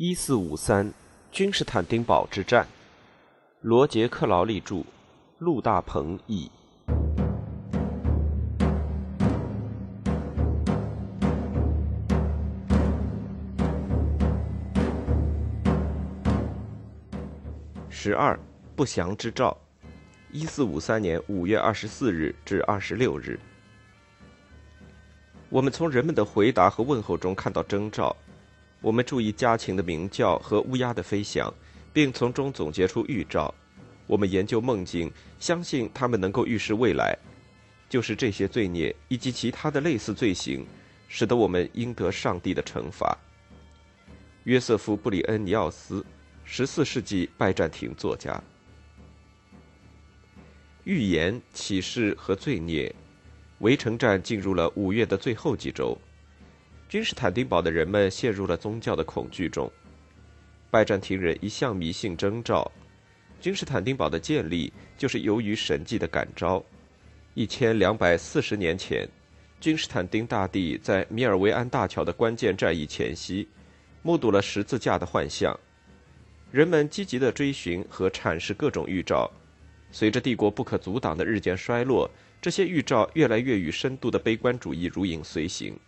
一四五三，君士坦丁堡之战。罗杰·克劳利著，陆大鹏译。十二，不祥之兆。一四五三年五月二十四日至二十六日，我们从人们的回答和问候中看到征兆。我们注意家禽的鸣叫和乌鸦的飞翔，并从中总结出预兆。我们研究梦境，相信它们能够预示未来。就是这些罪孽以及其他的类似罪行，使得我们应得上帝的惩罚。约瑟夫·布里恩尼奥斯，十四世纪拜占庭作家。预言、启示和罪孽，围城战进入了五月的最后几周。君士坦丁堡的人们陷入了宗教的恐惧中。拜占庭人一向迷信征兆，君士坦丁堡的建立就是由于神迹的感召。一千两百四十年前，君士坦丁大帝在米尔维安大桥的关键战役前夕，目睹了十字架的幻象。人们积极地追寻和阐释各种预兆。随着帝国不可阻挡的日渐衰落，这些预兆越来越与深度的悲观主义如影随形。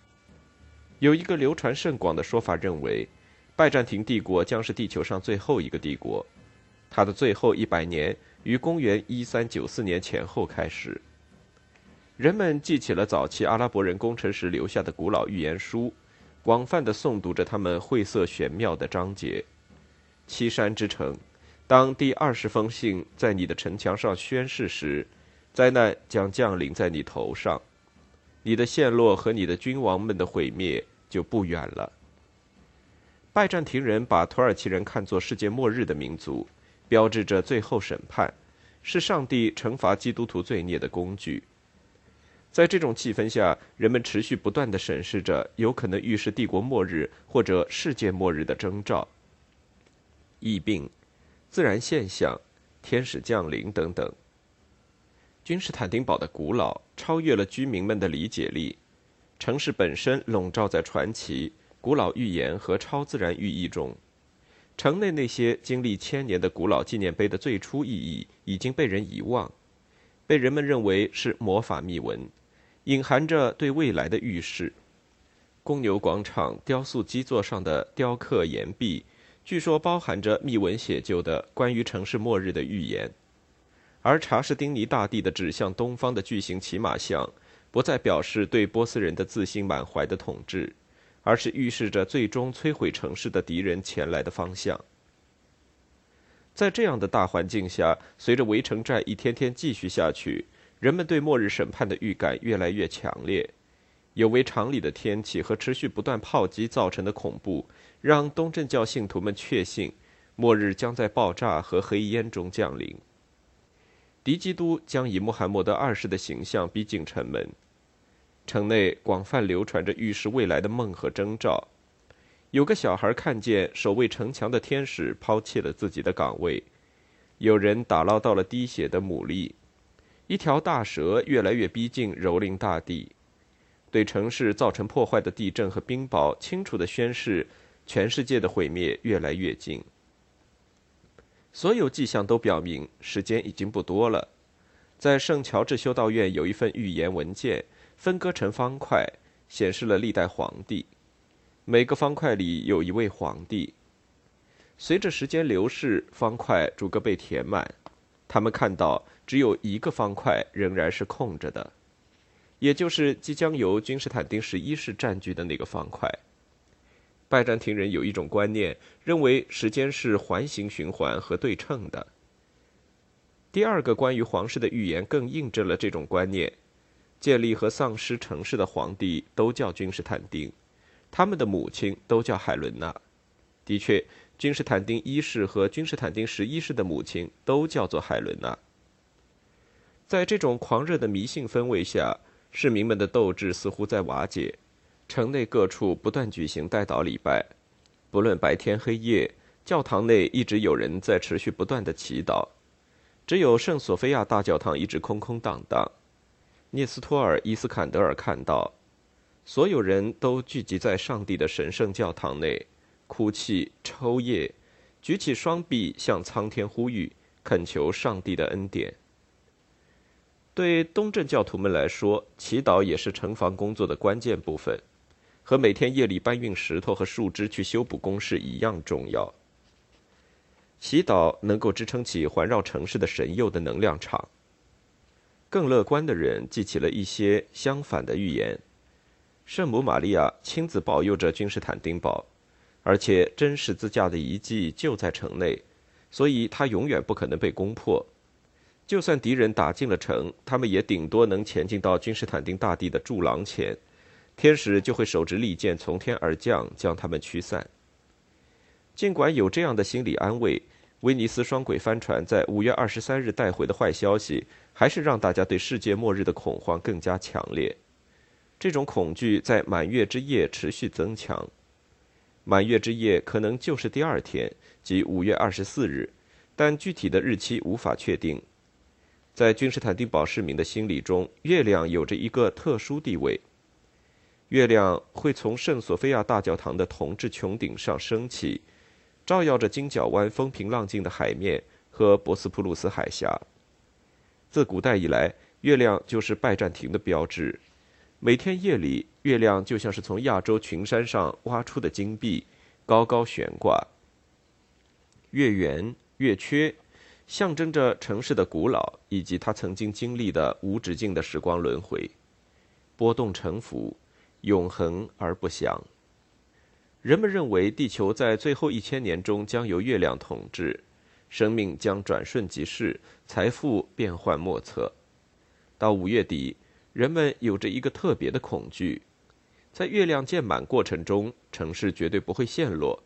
有一个流传甚广的说法认为，拜占庭帝国将是地球上最后一个帝国，它的最后一百年于公元一三九四年前后开始。人们记起了早期阿拉伯人工程时留下的古老预言书，广泛的诵读着他们晦涩玄妙的章节。七山之城，当第二十封信在你的城墙上宣誓时，灾难将降临在你头上，你的陷落和你的君王们的毁灭。就不远了。拜占庭人把土耳其人看作世界末日的民族，标志着最后审判，是上帝惩罚基督徒罪孽的工具。在这种气氛下，人们持续不断的审视着有可能预示帝国末日或者世界末日的征兆：疫病、自然现象、天使降临等等。君士坦丁堡的古老超越了居民们的理解力。城市本身笼罩在传奇、古老预言和超自然寓意中。城内那些经历千年的古老纪念碑的最初意义已经被人遗忘，被人们认为是魔法密文，隐含着对未来的预示。公牛广场雕塑基座上的雕刻岩壁，据说包含着密文写就的关于城市末日的预言。而查士丁尼大帝的指向东方的巨型骑马像。不再表示对波斯人的自信满怀的统治，而是预示着最终摧毁城市的敌人前来的方向。在这样的大环境下，随着围城战一天天继续下去，人们对末日审判的预感越来越强烈。有违常理的天气和持续不断炮击造成的恐怖，让东正教信徒们确信，末日将在爆炸和黑烟中降临。敌基督将以穆罕默德二世的形象逼近城门，城内广泛流传着预示未来的梦和征兆。有个小孩看见守卫城墙的天使抛弃了自己的岗位，有人打捞到了滴血的牡蛎，一条大蛇越来越逼近蹂躏大地，对城市造成破坏的地震和冰雹清楚地宣示，全世界的毁灭越来越近。所有迹象都表明，时间已经不多了。在圣乔治修道院有一份预言文件，分割成方块，显示了历代皇帝。每个方块里有一位皇帝。随着时间流逝，方块逐个被填满。他们看到，只有一个方块仍然是空着的，也就是即将由君士坦丁十一世占据的那个方块。拜占庭人有一种观念，认为时间是环形循环和对称的。第二个关于皇室的预言更印证了这种观念：建立和丧失城市的皇帝都叫君士坦丁，他们的母亲都叫海伦娜。的确，君士坦丁一世和君士坦丁十一世的母亲都叫做海伦娜。在这种狂热的迷信氛围下，市民们的斗志似乎在瓦解。城内各处不断举行代祷礼拜，不论白天黑夜，教堂内一直有人在持续不断的祈祷。只有圣索菲亚大教堂一直空空荡荡。涅斯托尔·伊斯坎德尔看到，所有人都聚集在上帝的神圣教堂内，哭泣、抽噎，举起双臂向苍天呼吁，恳求上帝的恩典。对东正教徒们来说，祈祷也是城防工作的关键部分，和每天夜里搬运石头和树枝去修补工事一样重要。祈祷能够支撑起环绕城市的神佑的能量场。更乐观的人记起了一些相反的预言：圣母玛利亚亲自保佑着君士坦丁堡，而且真十字架的遗迹就在城内，所以它永远不可能被攻破。就算敌人打进了城，他们也顶多能前进到君士坦丁大帝的柱廊前，天使就会手执利剑从天而降，将他们驱散。尽管有这样的心理安慰，威尼斯双轨帆船在五月二十三日带回的坏消息，还是让大家对世界末日的恐慌更加强烈。这种恐惧在满月之夜持续增强，满月之夜可能就是第二天，即五月二十四日，但具体的日期无法确定。在君士坦丁堡市民的心理中，月亮有着一个特殊地位。月亮会从圣索菲亚大教堂的铜制穹顶上升起，照耀着金角湾风平浪静的海面和博斯普鲁斯海峡。自古代以来，月亮就是拜占庭的标志。每天夜里，月亮就像是从亚洲群山上挖出的金币，高高悬挂。月圆月缺。象征着城市的古老以及它曾经经历的无止境的时光轮回，波动沉浮，永恒而不祥。人们认为地球在最后一千年中将由月亮统治，生命将转瞬即逝，财富变幻莫测。到五月底，人们有着一个特别的恐惧：在月亮渐满过程中，城市绝对不会陷落；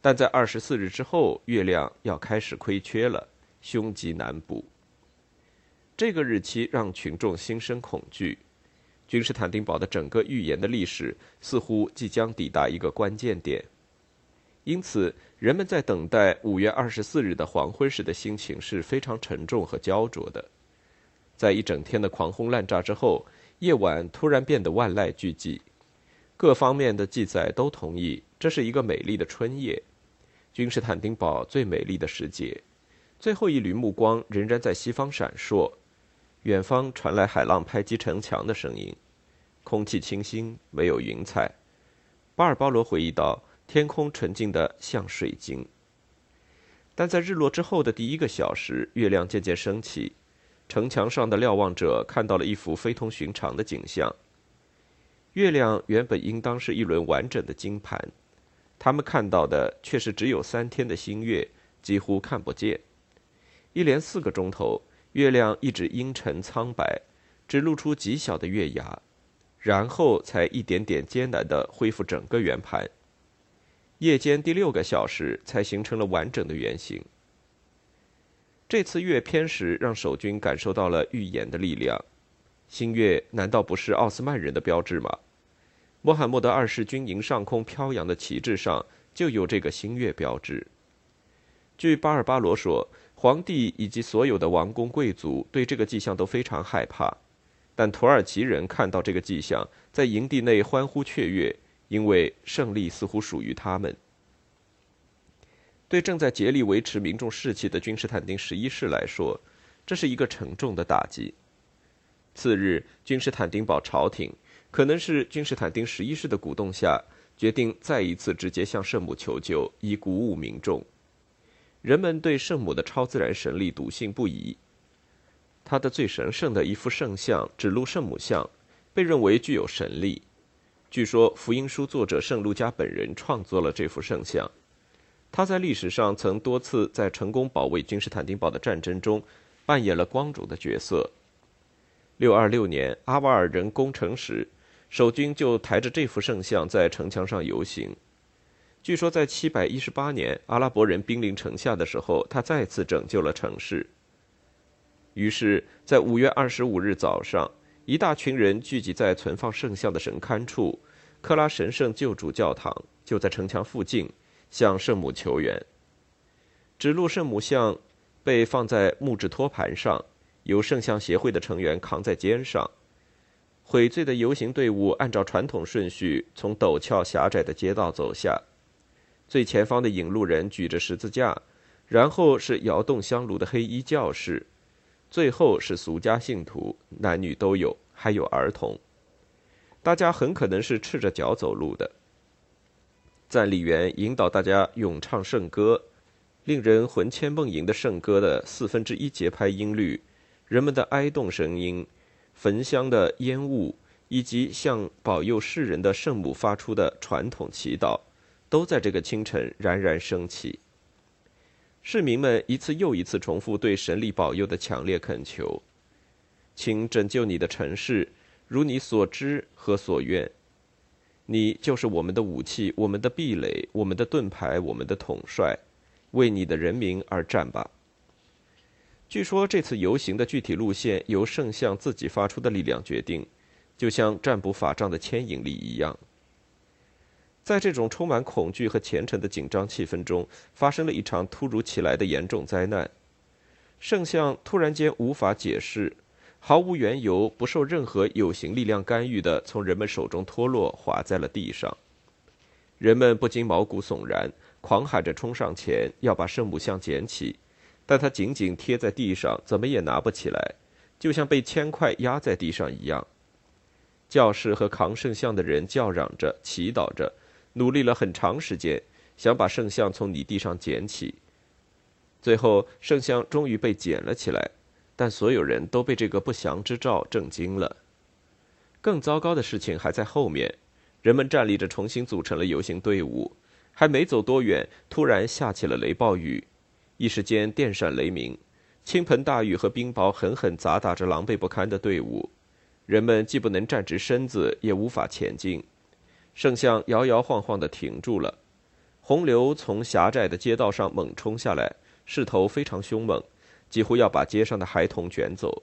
但在二十四日之后，月亮要开始亏缺了。凶吉难卜。这个日期让群众心生恐惧，君士坦丁堡的整个预言的历史似乎即将抵达一个关键点。因此，人们在等待五月二十四日的黄昏时的心情是非常沉重和焦灼的。在一整天的狂轰滥炸之后，夜晚突然变得万籁俱寂。各方面的记载都同意，这是一个美丽的春夜，君士坦丁堡最美丽的时节。最后一缕目光仍然在西方闪烁，远方传来海浪拍击城墙的声音，空气清新，没有云彩。巴尔巴罗回忆道：“天空纯净的像水晶。”但在日落之后的第一个小时，月亮渐渐升起，城墙上的瞭望者看到了一幅非同寻常的景象。月亮原本应当是一轮完整的金盘，他们看到的却是只有三天的新月，几乎看不见。一连四个钟头，月亮一直阴沉苍白，只露出极小的月牙，然后才一点点艰难地恢复整个圆盘。夜间第六个小时才形成了完整的圆形。这次月偏食让守军感受到了预言的力量。新月难道不是奥斯曼人的标志吗？穆罕默德二世军营上空飘扬的旗帜上就有这个新月标志。据巴尔巴罗说。皇帝以及所有的王公贵族对这个迹象都非常害怕，但土耳其人看到这个迹象，在营地内欢呼雀跃，因为胜利似乎属于他们。对正在竭力维持民众士气的君士坦丁十一世来说，这是一个沉重的打击。次日，君士坦丁堡朝廷可能是君士坦丁十一世的鼓动下，决定再一次直接向圣母求救，以鼓舞民众。人们对圣母的超自然神力笃信不疑。她的最神圣的一幅圣像——指路圣母像，被认为具有神力。据说福音书作者圣路加本人创作了这幅圣像。他在历史上曾多次在成功保卫君士坦丁堡的战争中扮演了光荣的角色。六二六年阿瓦尔人攻城时，守军就抬着这幅圣像在城墙上游行。据说，在七百一十八年阿拉伯人兵临城下的时候，他再次拯救了城市。于是，在五月二十五日早上，一大群人聚集在存放圣像的神龛处——克拉神圣救主教堂，就在城墙附近，向圣母求援。指路圣母像被放在木质托盘上，由圣像协会的成员扛在肩上。悔罪的游行队伍按照传统顺序从陡峭狭窄的街道走下。最前方的引路人举着十字架，然后是摇动香炉的黑衣教士，最后是俗家信徒，男女都有，还有儿童。大家很可能是赤着脚走路的。赞礼员引导大家咏唱圣歌，令人魂牵梦萦的圣歌的四分之一节拍音律，人们的哀动声音，焚香的烟雾，以及向保佑世人的圣母发出的传统祈祷，都在这个清晨冉冉升起。市民们一次又一次重复对神力保佑的强烈恳求：“请拯救你的城市。”如你所知和所愿，你就是我们的武器，我们的壁垒，我们的盾牌，我们的统帅，为你的人民而战吧。据说这次游行的具体路线由圣像自己发出的力量决定，就像占卜法杖的牵引力一样。在这种充满恐惧和虔诚的紧张气氛中，发生了一场突如其来的严重灾难。圣像突然间无法解释。毫无缘由、不受任何有形力量干预的，从人们手中脱落，滑在了地上。人们不禁毛骨悚然，狂喊着冲上前要把圣母像捡起，但它紧紧贴在地上，怎么也拿不起来，就像被铅块压在地上一样。教士和扛圣像的人叫嚷着、祈祷着，努力了很长时间，想把圣像从泥地上捡起。最后，圣像终于被捡了起来。但所有人都被这个不祥之兆震惊了。更糟糕的事情还在后面，人们站立着重新组成了游行队伍，还没走多远，突然下起了雷暴雨，一时间电闪雷鸣，倾盆大雨和冰雹狠狠砸打着狼狈不堪的队伍，人们既不能站直身子，也无法前进，圣像摇摇晃晃地停住了，洪流从狭窄的街道上猛冲下来，势头非常凶猛。几乎要把街上的孩童卷走。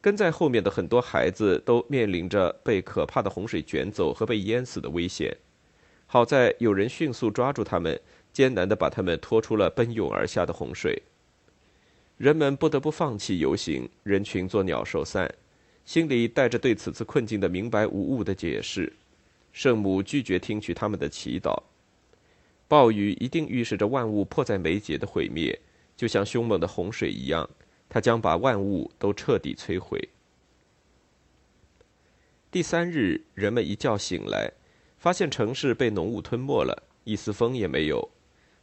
跟在后面的很多孩子都面临着被可怕的洪水卷走和被淹死的危险。好在有人迅速抓住他们，艰难地把他们拖出了奔涌而下的洪水。人们不得不放弃游行，人群作鸟兽散，心里带着对此次困境的明白无误的解释。圣母拒绝听取他们的祈祷。暴雨一定预示着万物迫在眉睫的毁灭。就像凶猛的洪水一样，它将把万物都彻底摧毁。第三日，人们一觉醒来，发现城市被浓雾吞没了，一丝风也没有，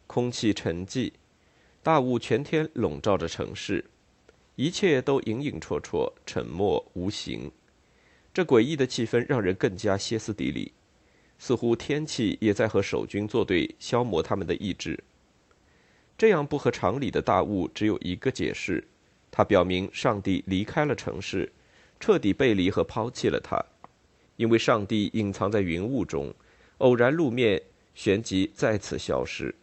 空气沉寂，大雾全天笼罩着城市，一切都影影绰绰、沉默无形。这诡异的气氛让人更加歇斯底里，似乎天气也在和守军作对，消磨他们的意志。这样不合常理的大雾只有一个解释，它表明上帝离开了城市，彻底背离和抛弃了它，因为上帝隐藏在云雾中，偶然露面，旋即再次消失。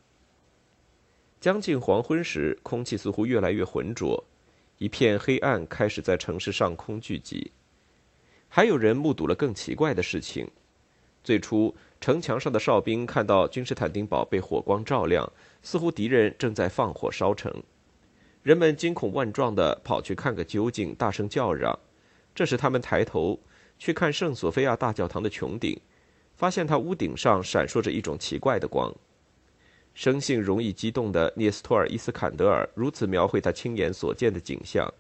将近黄昏时，空气似乎越来越浑浊，一片黑暗开始在城市上空聚集。还有人目睹了更奇怪的事情：最初，城墙上的哨兵看到君士坦丁堡被火光照亮。似乎敌人正在放火烧城，人们惊恐万状地跑去看个究竟，大声叫嚷。这时，他们抬头去看圣索菲亚大教堂的穹顶，发现它屋顶上闪烁着一种奇怪的光。生性容易激动的涅斯托尔·伊斯坎德尔如此描绘他亲眼所见的景象：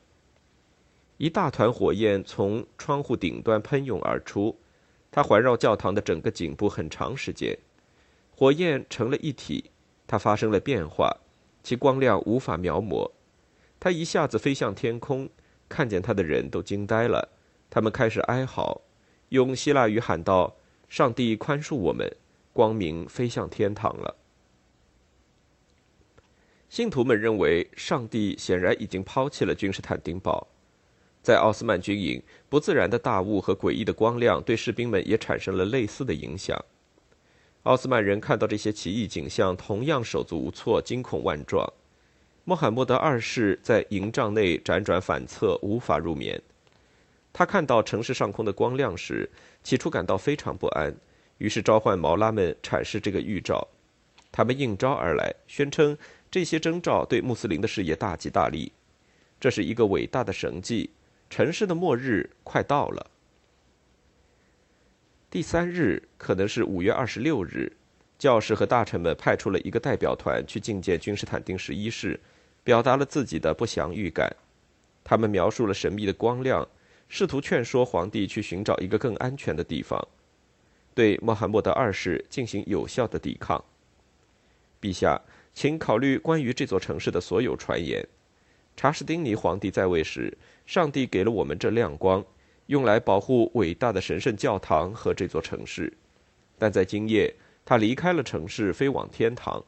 一大团火焰从窗户顶端喷涌而出，它环绕教堂的整个颈部很长时间，火焰成了一体。它发生了变化，其光亮无法描摹。它一下子飞向天空，看见它的人都惊呆了。他们开始哀嚎，用希腊语喊道：“上帝宽恕我们，光明飞向天堂了。”信徒们认为，上帝显然已经抛弃了君士坦丁堡。在奥斯曼军营，不自然的大雾和诡异的光亮对士兵们也产生了类似的影响。奥斯曼人看到这些奇异景象，同样手足无措，惊恐万状。穆罕默德二世在营帐内辗转反侧，无法入眠。他看到城市上空的光亮时，起初感到非常不安，于是召唤毛拉们阐释这个预兆。他们应召而来，宣称这些征兆对穆斯林的事业大吉大利。这是一个伟大的神迹，城市的末日快到了。第三日可能是五月二十六日，教士和大臣们派出了一个代表团去觐见君士坦丁十一世，表达了自己的不祥预感。他们描述了神秘的光亮，试图劝说皇帝去寻找一个更安全的地方，对穆罕默德二世进行有效的抵抗。陛下，请考虑关于这座城市的所有传言。查士丁尼皇帝在位时，上帝给了我们这亮光，用来保护伟大的神圣教堂和这座城市。但在今夜，他离开了城市，飞往天堂。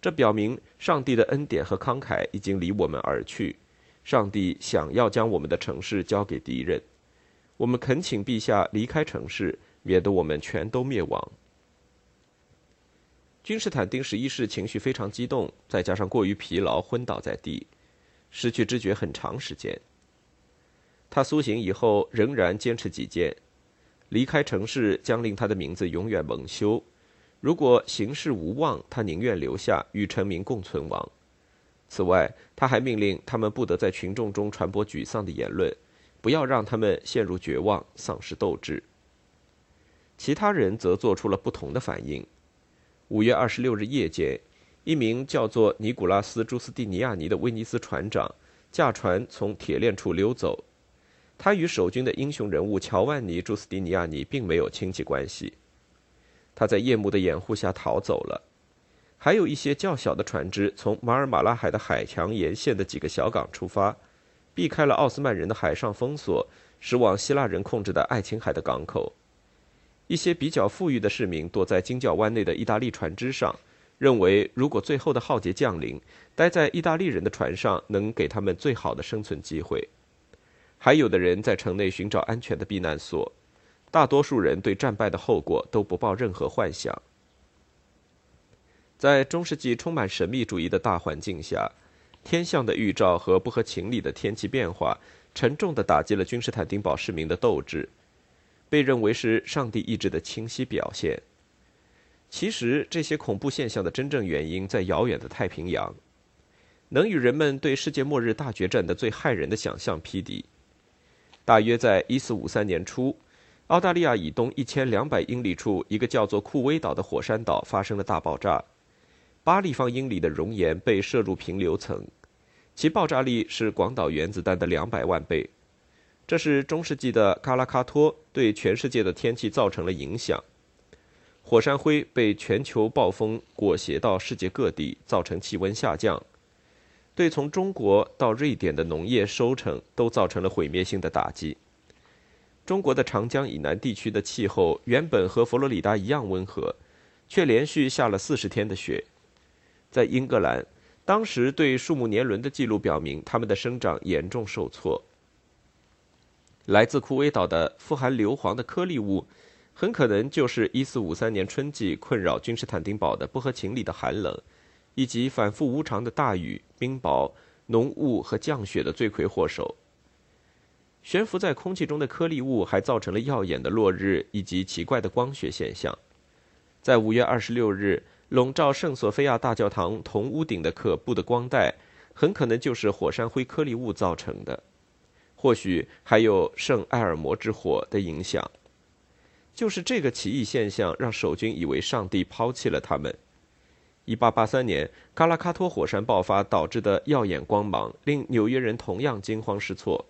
这表明上帝的恩典和慷慨已经离我们而去。上帝想要将我们的城市交给敌人。我们恳请陛下离开城市，免得我们全都灭亡。君士坦丁十一世情绪非常激动，再加上过于疲劳，昏倒在地。失去知觉很长时间。他苏醒以后仍然坚持己见，离开城市将令他的名字永远蒙羞。如果行事无望，他宁愿留下与臣民共存亡。此外，他还命令他们不得在群众中传播沮丧的言论，不要让他们陷入绝望、丧失斗志。其他人则做出了不同的反应。五月二十六日夜间。一名叫做尼古拉斯·朱斯蒂尼亚尼的威尼斯船长驾船从铁链处溜走，他与守军的英雄人物乔万尼·朱斯蒂尼亚尼并没有亲戚关系。他在夜幕的掩护下逃走了。还有一些较小的船只从马尔马拉海的海墙沿线的几个小港出发，避开了奥斯曼人的海上封锁，驶往希腊人控制的爱琴海的港口。一些比较富裕的市民躲在金角湾内的意大利船只上。认为，如果最后的浩劫降临，待在意大利人的船上能给他们最好的生存机会。还有的人在城内寻找安全的避难所。大多数人对战败的后果都不抱任何幻想。在中世纪充满神秘主义的大环境下，天象的预兆和不合情理的天气变化，沉重地打击了君士坦丁堡市民的斗志，被认为是上帝意志的清晰表现。其实，这些恐怖现象的真正原因在遥远的太平洋，能与人们对世界末日大决战的最骇人的想象匹敌。大约在1453年初，澳大利亚以东1200英里处一个叫做库威岛的火山岛发生了大爆炸，八立方英里的熔岩被射入平流层，其爆炸力是广岛原子弹的两百万倍。这是中世纪的卡拉卡托对全世界的天气造成了影响。火山灰被全球暴风裹挟到世界各地，造成气温下降，对从中国到瑞典的农业收成都造成了毁灭性的打击。中国的长江以南地区的气候原本和佛罗里达一样温和，却连续下了四十天的雪。在英格兰，当时对树木年轮的记录表明，它们的生长严重受挫。来自库威岛的富含硫磺的颗粒物。很可能就是1453年春季困扰君士坦丁堡的不合情理的寒冷，以及反复无常的大雨、冰雹、浓雾和降雪的罪魁祸首。悬浮在空气中的颗粒物还造成了耀眼的落日以及奇怪的光学现象。在5月26日，笼罩圣索菲亚大教堂铜屋顶的可怖的光带，很可能就是火山灰颗粒物造成的，或许还有圣埃尔摩之火的影响。就是这个奇异现象，让守军以为上帝抛弃了他们。1883年，卡拉卡托火山爆发导致的耀眼光芒，令纽约人同样惊慌失措。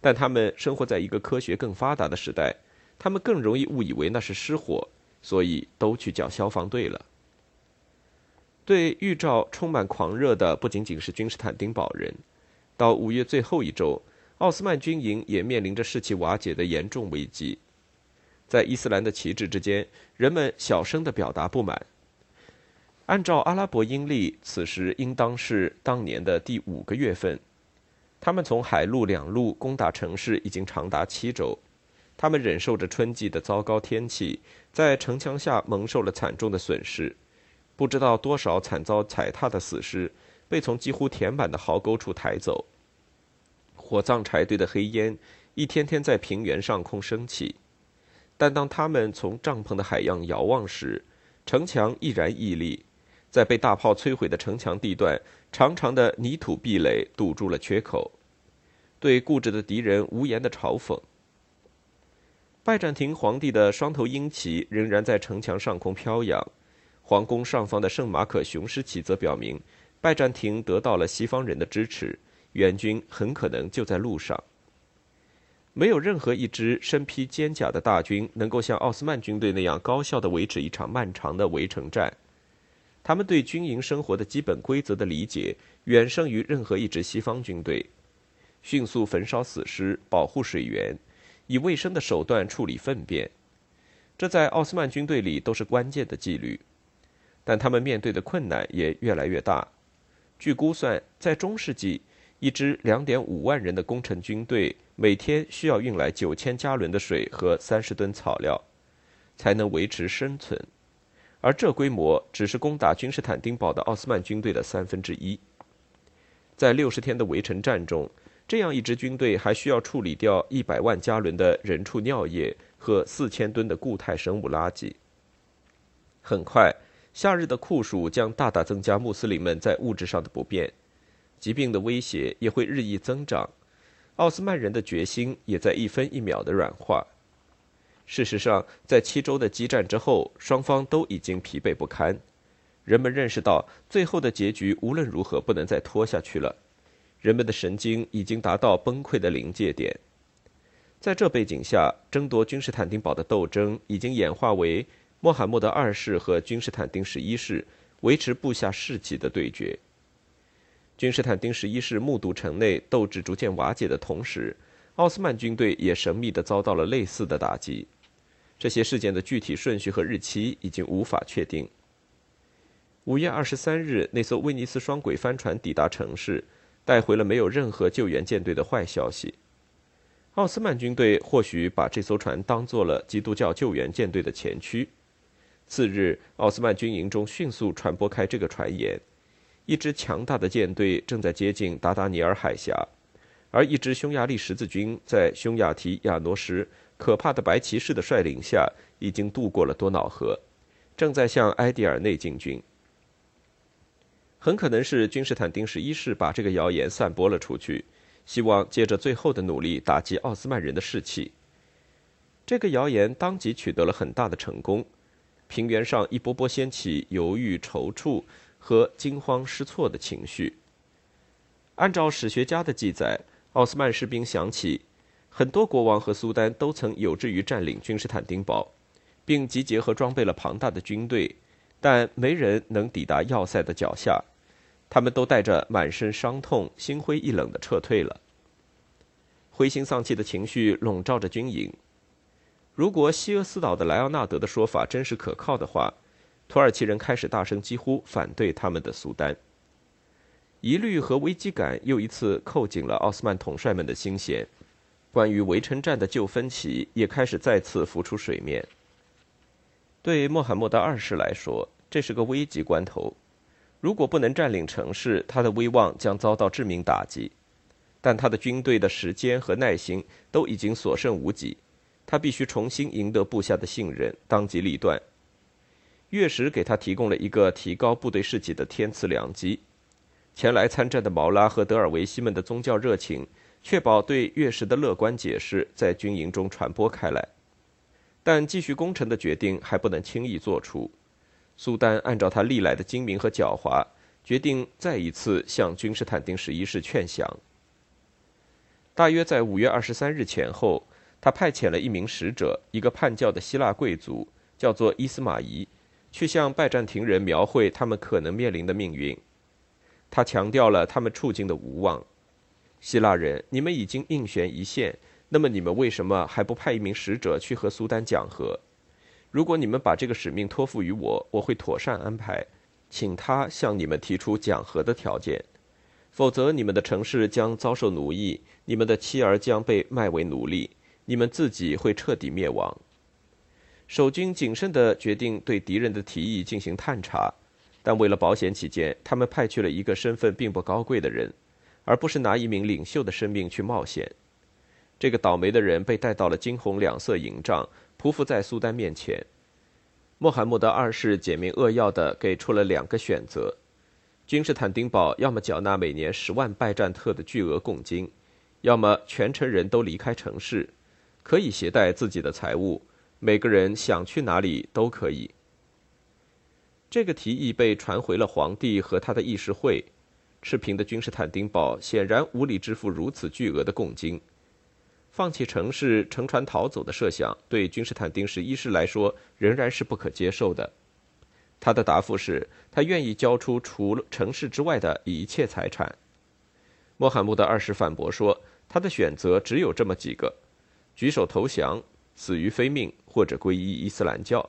但他们生活在一个科学更发达的时代，他们更容易误以为那是失火，所以都去叫消防队了。对预兆充满狂热的不仅仅是君士坦丁堡人。到五月最后一周，奥斯曼军营也面临着士气瓦解的严重危机。在伊斯兰的旗帜之间，人们小声地表达不满。按照阿拉伯阴历，此时应当是当年的第五个月份。他们从海陆两路攻打城市已经长达七周，他们忍受着春季的糟糕天气，在城墙下蒙受了惨重的损失。不知道多少惨遭踩踏的死尸被从几乎填满的壕沟处抬走。火葬柴堆的黑烟一天天在平原上空升起。但当他们从帐篷的海洋遥望时，城墙依然屹立，在被大炮摧毁的城墙地段，长长的泥土壁垒堵住了缺口，对固执的敌人无言的嘲讽。拜占庭皇帝的双头鹰旗仍然在城墙上空飘扬，皇宫上方的圣马可雄狮旗则表明，拜占庭得到了西方人的支持，援军很可能就在路上。没有任何一支身披坚甲的大军能够像奥斯曼军队那样高效地维持一场漫长的围城战。他们对军营生活的基本规则的理解远胜于任何一支西方军队。迅速焚烧死尸，保护水源，以卫生的手段处理粪便，这在奥斯曼军队里都是关键的纪律。但他们面对的困难也越来越大。据估算，在中世纪，一支两点五万人的工程军队。每天需要运来九千加仑的水和三十吨草料，才能维持生存，而这规模只是攻打君士坦丁堡的奥斯曼军队的三分之一。在六十天的围城战中，这样一支军队还需要处理掉一百万加仑的人畜尿液和四千吨的固态生物垃圾。很快，夏日的酷暑将大大增加穆斯林们在物质上的不便，疾病的威胁也会日益增长。奥斯曼人的决心也在一分一秒的软化。事实上，在七周的激战之后，双方都已经疲惫不堪。人们认识到，最后的结局无论如何不能再拖下去了。人们的神经已经达到崩溃的临界点。在这背景下，争夺君士坦丁堡的斗争已经演化为穆罕默德二世和君士坦丁十一世维持部下士气的对决。君士坦丁十一世目睹城内斗志逐渐瓦解的同时，奥斯曼军队也神秘地遭到了类似的打击。这些事件的具体顺序和日期已经无法确定。五月二十三日，那艘威尼斯双轨帆船抵达城市，带回了没有任何救援舰队的坏消息。奥斯曼军队或许把这艘船当做了基督教救援舰队的前驱。次日，奥斯曼军营中迅速传播开这个传言。一支强大的舰队正在接近达达尼尔海峡，而一支匈牙利十字军在匈牙提亚诺什可怕的白骑士的率领下，已经渡过了多瑙河，正在向埃迪尔内进军。很可能是君士坦丁十一世把这个谣言散播了出去，希望借着最后的努力打击奥斯曼人的士气。这个谣言当即取得了很大的成功，平原上一波波掀起犹豫、踌躇。和惊慌失措的情绪。按照史学家的记载，奥斯曼士兵想起，很多国王和苏丹都曾有志于占领君士坦丁堡，并集结和装备了庞大的军队，但没人能抵达要塞的脚下，他们都带着满身伤痛、心灰意冷的撤退了。灰心丧气的情绪笼罩着军营。如果西俄斯岛的莱奥纳德的说法真是可靠的话，土耳其人开始大声疾呼，反对他们的苏丹。疑虑和危机感又一次扣紧了奥斯曼统帅们的心弦，关于围城战的旧分歧也开始再次浮出水面。对穆罕默德二世来说，这是个危急关头。如果不能占领城市，他的威望将遭到致命打击。但他的军队的时间和耐心都已经所剩无几，他必须重新赢得部下的信任，当机立断。月食给他提供了一个提高部队士气的天赐良机。前来参战的毛拉和德尔维西们的宗教热情，确保对月食的乐观解释在军营中传播开来。但继续攻城的决定还不能轻易做出。苏丹按照他历来的精明和狡猾，决定再一次向君士坦丁十一世劝降。大约在五月二十三日前后，他派遣了一名使者，一个叛教的希腊贵族，叫做伊斯马仪。去向拜占庭人描绘他们可能面临的命运，他强调了他们处境的无望。希腊人，你们已经应悬一线，那么你们为什么还不派一名使者去和苏丹讲和？如果你们把这个使命托付于我，我会妥善安排，请他向你们提出讲和的条件。否则，你们的城市将遭受奴役，你们的妻儿将被卖为奴隶，你们自己会彻底灭亡。守军谨慎地决定对敌人的提议进行探查，但为了保险起见，他们派去了一个身份并不高贵的人，而不是拿一名领袖的生命去冒险。这个倒霉的人被带到了金红两色营帐，匍匐在苏丹面前。穆罕默德二世简明扼要地给出了两个选择：君士坦丁堡要么缴纳每年十万拜占特的巨额贡金，要么全城人都离开城市，可以携带自己的财物。每个人想去哪里都可以。这个提议被传回了皇帝和他的议事会。赤贫的君士坦丁堡显然无力支付如此巨额的贡金，放弃城市乘船逃走的设想，对君士坦丁十一世来说仍然是不可接受的。他的答复是他愿意交出除了城市之外的一切财产。穆罕默德二世反驳说，他的选择只有这么几个：举手投降、死于非命，或者皈依伊斯兰教。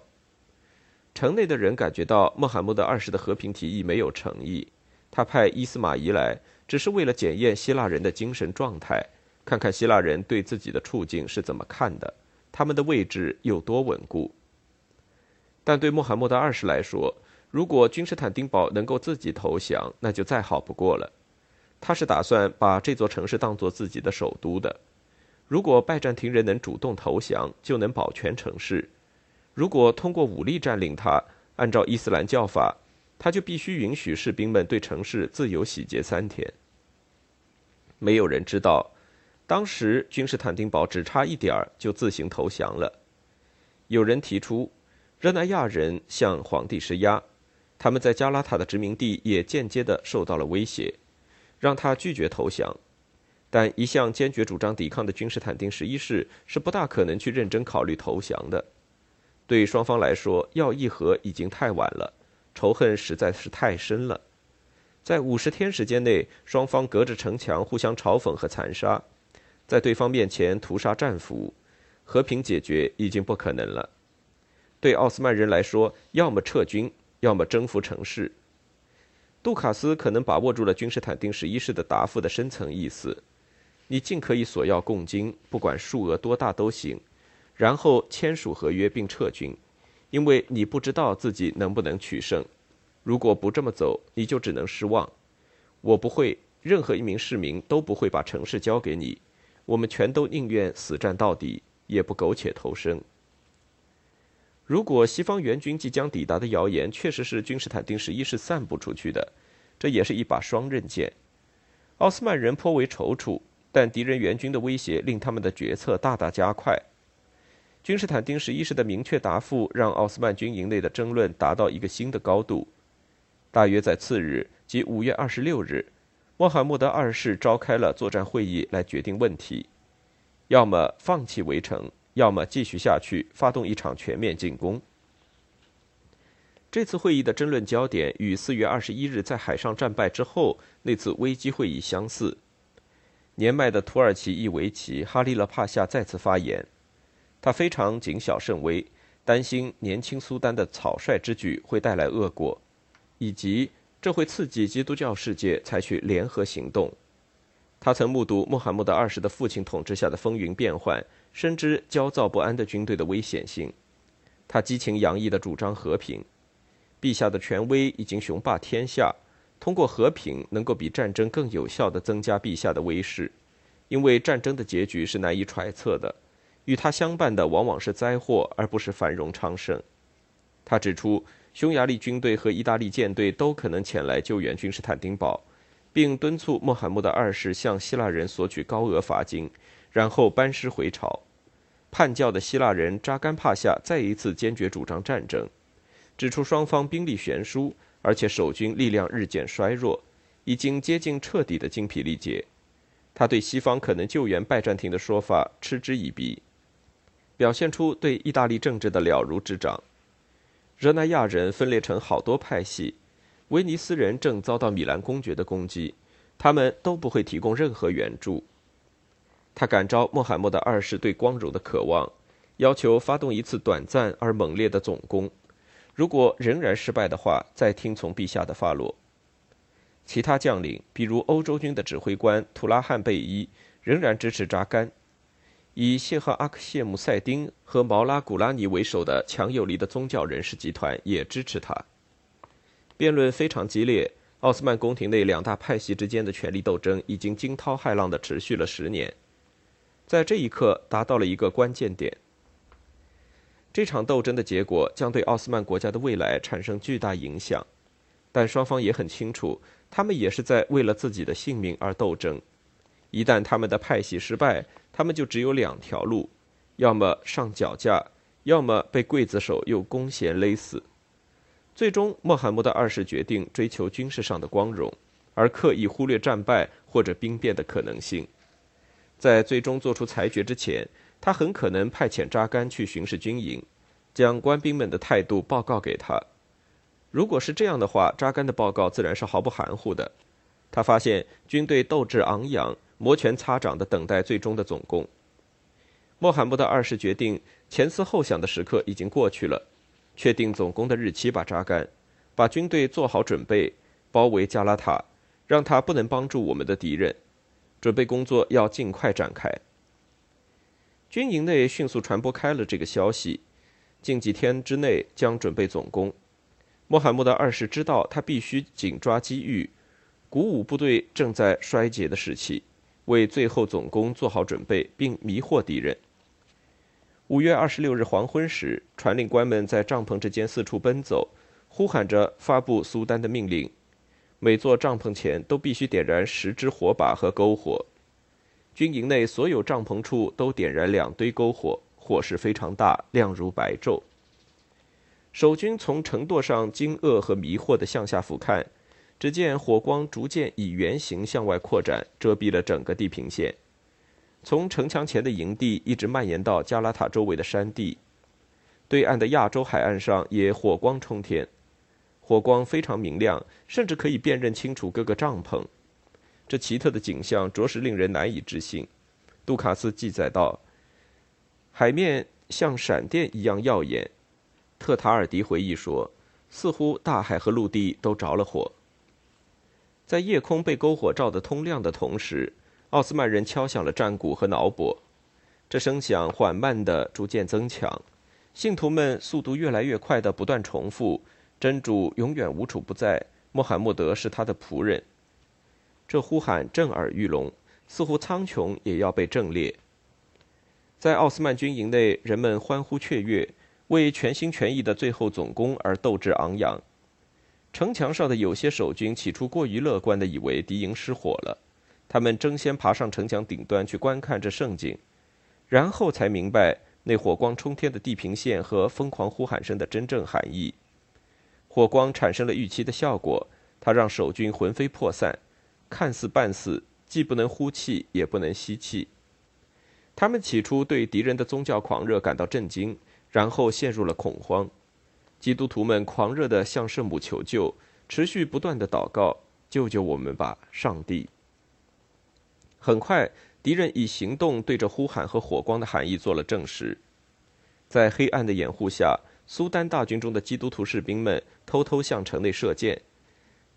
城内的人感觉到穆罕默德二世的和平提议没有诚意。他派伊斯玛仪来，只是为了检验希腊人的精神状态，看看希腊人对自己的处境是怎么看的，他们的位置有多稳固。但对穆罕默德二世来说，如果君士坦丁堡能够自己投降，那就再好不过了。他是打算把这座城市当做自己的首都的。如果拜占庭人能主动投降，就能保全城市；如果通过武力占领它，按照伊斯兰教法。他就必须允许士兵们对城市自由洗劫三天。没有人知道，当时君士坦丁堡只差一点儿就自行投降了。有人提出，热那亚人向皇帝施压，他们在加拉塔的殖民地也间接的受到了威胁，让他拒绝投降。但一向坚决主张抵抗的君士坦丁十一世是不大可能去认真考虑投降的。对双方来说，要议和已经太晚了。仇恨实在是太深了，在五十天时间内，双方隔着城墙互相嘲讽和残杀，在对方面前屠杀战俘，和平解决已经不可能了。对奥斯曼人来说，要么撤军，要么征服城市。杜卡斯可能把握住了君士坦丁十一世的答复的深层意思：你尽可以索要贡金，不管数额多大都行，然后签署合约并撤军。因为你不知道自己能不能取胜，如果不这么走，你就只能失望。我不会，任何一名市民都不会把城市交给你。我们全都宁愿死战到底，也不苟且偷生。如果西方援军即将抵达的谣言确实是君士坦丁十一世散布出去的，这也是一把双刃剑。奥斯曼人颇为踌躇，但敌人援军的威胁令他们的决策大大加快。君士坦丁十一世的明确答复让奥斯曼军营内的争论达到一个新的高度。大约在次日，即五月二十六日，穆罕默德二世召开了作战会议来决定问题：要么放弃围城，要么继续下去，发动一场全面进攻。这次会议的争论焦点与四月二十一日在海上战败之后那次危机会议相似。年迈的土耳其裔维奇哈利勒帕夏再次发言。他非常谨小慎微，担心年轻苏丹的草率之举会带来恶果，以及这会刺激基督教世界采取联合行动。他曾目睹穆罕默德二世的父亲统治下的风云变幻，深知焦躁不安的军队的危险性。他激情洋溢地主张和平，陛下的权威已经雄霸天下，通过和平能够比战争更有效地增加陛下的威势，因为战争的结局是难以揣测的。与他相伴的往往是灾祸，而不是繁荣昌盛。他指出，匈牙利军队和意大利舰队都可能前来救援君士坦丁堡，并敦促穆罕默德二世向希腊人索取高额罚金，然后班师回朝。叛教的希腊人扎干帕夏再一次坚决主张战争，指出双方兵力悬殊，而且守军力量日渐衰弱，已经接近彻底的精疲力竭。他对西方可能救援拜占庭的说法嗤之以鼻。表现出对意大利政治的了如指掌。热那亚人分裂成好多派系，威尼斯人正遭到米兰公爵的攻击，他们都不会提供任何援助。他感召穆罕默德二世对光荣的渴望，要求发动一次短暂而猛烈的总攻，如果仍然失败的话，再听从陛下的发落。其他将领，比如欧洲军的指挥官图拉汉贝伊，仍然支持扎干。以谢赫阿克谢姆塞丁和毛拉古拉尼为首的强有力的宗教人士集团也支持他。辩论非常激烈，奥斯曼宫廷内两大派系之间的权力斗争已经惊涛骇浪地持续了十年，在这一刻达到了一个关键点。这场斗争的结果将对奥斯曼国家的未来产生巨大影响，但双方也很清楚，他们也是在为了自己的性命而斗争。一旦他们的派系失败，他们就只有两条路：要么上绞架，要么被刽子手用弓弦勒死。最终，穆罕默德二世决定追求军事上的光荣，而刻意忽略战败或者兵变的可能性。在最终做出裁决之前，他很可能派遣扎干去巡视军营，将官兵们的态度报告给他。如果是这样的话，扎干的报告自然是毫不含糊的。他发现军队斗志昂扬，摩拳擦掌地等待最终的总攻。穆罕默德二世决定，前思后想的时刻已经过去了。确定总攻的日期吧，扎干，把军队做好准备，包围加拉塔，让他不能帮助我们的敌人。准备工作要尽快展开。军营内迅速传播开了这个消息，近几天之内将准备总攻。穆罕默德二世知道，他必须紧抓机遇，鼓舞部队正在衰竭的士气，为最后总攻做好准备，并迷惑敌人。五月二十六日黄昏时，传令官们在帐篷之间四处奔走，呼喊着发布苏丹的命令。每座帐篷前都必须点燃十支火把和篝火。军营内所有帐篷处都点燃两堆篝火，火势非常大，亮如白昼。守军从城垛上惊愕和迷惑地向下俯瞰，只见火光逐渐以圆形向外扩展，遮蔽了整个地平线。从城墙前的营地一直蔓延到加拉塔周围的山地，对岸的亚洲海岸上也火光冲天，火光非常明亮，甚至可以辨认清楚各个帐篷。这奇特的景象着实令人难以置信。杜卡斯记载道：“海面像闪电一样耀眼。”特塔尔迪回忆说：“似乎大海和陆地都着了火。”在夜空被篝火照得通亮的同时。奥斯曼人敲响了战鼓和铙钹，这声响缓慢地逐渐增强，信徒们速度越来越快地不断重复：“真主永远无处不在，穆罕默德是他的仆人。”这呼喊震耳欲聋，似乎苍穹也要被震裂。在奥斯曼军营内，人们欢呼雀跃，为全心全意的最后总攻而斗志昂扬。城墙上的有些守军起初过于乐观地以为敌营失火了。他们争先爬上城墙顶端去观看这盛景，然后才明白那火光冲天的地平线和疯狂呼喊声的真正含义。火光产生了预期的效果，它让守军魂飞魄散，看似半死，既不能呼气，也不能吸气。他们起初对敌人的宗教狂热感到震惊，然后陷入了恐慌。基督徒们狂热地向圣母求救，持续不断的祷告：“救救我们吧，上帝！”很快，敌人以行动对着呼喊和火光的含义做了证实。在黑暗的掩护下，苏丹大军中的基督徒士兵们偷偷向城内射箭，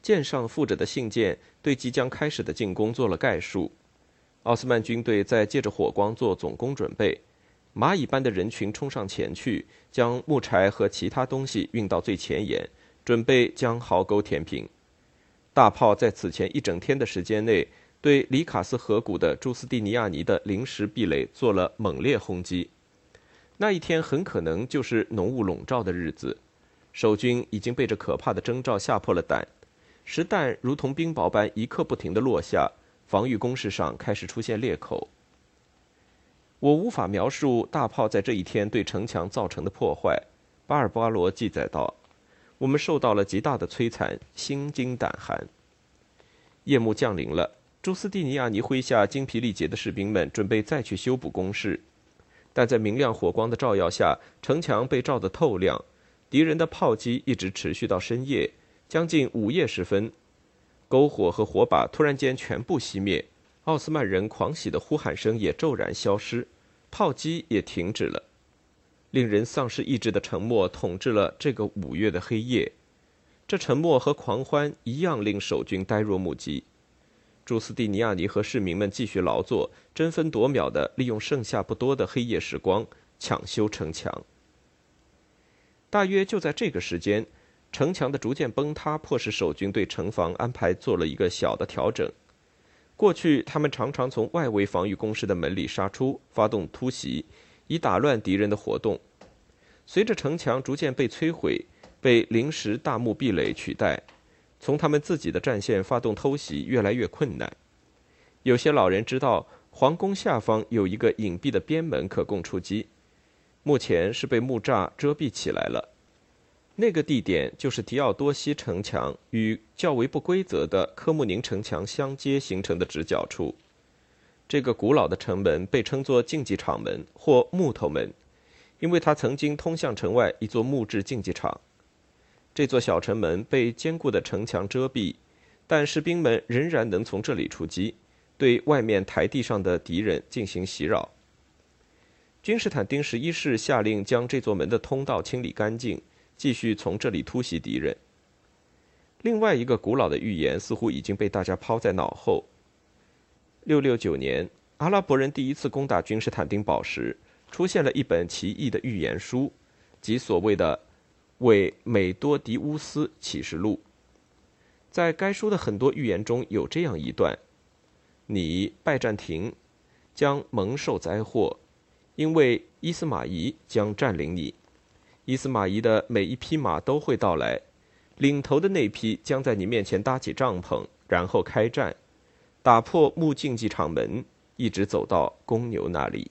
箭上附着的信件对即将开始的进攻做了概述。奥斯曼军队在借着火光做总攻准备，蚂蚁般的人群冲上前去，将木柴和其他东西运到最前沿，准备将壕沟填平。大炮在此前一整天的时间内。对里卡斯河谷的朱斯蒂尼亚尼的临时壁垒做了猛烈轰击。那一天很可能就是浓雾笼罩的日子，守军已经被这可怕的征兆吓破了胆，实弹如同冰雹般一刻不停地落下，防御工事上开始出现裂口。我无法描述大炮在这一天对城墙造成的破坏。巴尔巴罗记载道：“我们受到了极大的摧残，心惊胆寒。”夜幕降临了。朱斯蒂尼亚尼麾下精疲力竭的士兵们准备再去修补工事，但在明亮火光的照耀下，城墙被照得透亮。敌人的炮击一直持续到深夜，将近午夜时分，篝火和火把突然间全部熄灭，奥斯曼人狂喜的呼喊声也骤然消失，炮击也停止了。令人丧失意志的沉默统治了这个五月的黑夜，这沉默和狂欢一样令守军呆若木鸡。朱斯蒂尼亚尼和市民们继续劳作，争分夺秒地利用剩下不多的黑夜时光抢修城墙。大约就在这个时间，城墙的逐渐崩塌迫使守军对城防安排做了一个小的调整。过去，他们常常从外围防御工事的门里杀出，发动突袭，以打乱敌人的活动。随着城墙逐渐被摧毁，被临时大木壁垒取代。从他们自己的战线发动偷袭越来越困难。有些老人知道皇宫下方有一个隐蔽的边门可供出击，目前是被木栅遮蔽起来了。那个地点就是提奥多西城墙与较为不规则的科穆宁城墙相接形成的直角处。这个古老的城门被称作竞技场门或木头门，因为它曾经通向城外一座木质竞技场。这座小城门被坚固的城墙遮蔽，但士兵们仍然能从这里出击，对外面台地上的敌人进行袭扰。君士坦丁十一世下令将这座门的通道清理干净。继续从这里突袭敌人。另外一个古老的预言似乎已经被大家抛在脑后。六六九年，阿拉伯人第一次攻打君士坦丁堡时，出现了一本奇异的预言书，即所谓的《为美多迪乌斯启示录》。在该书的很多预言中有这样一段：“你拜占庭将蒙受灾祸，因为伊斯玛仪将占领你。”伊斯玛仪的每一匹马都会到来，领头的那匹将在你面前搭起帐篷，然后开战，打破木竞技场门，一直走到公牛那里。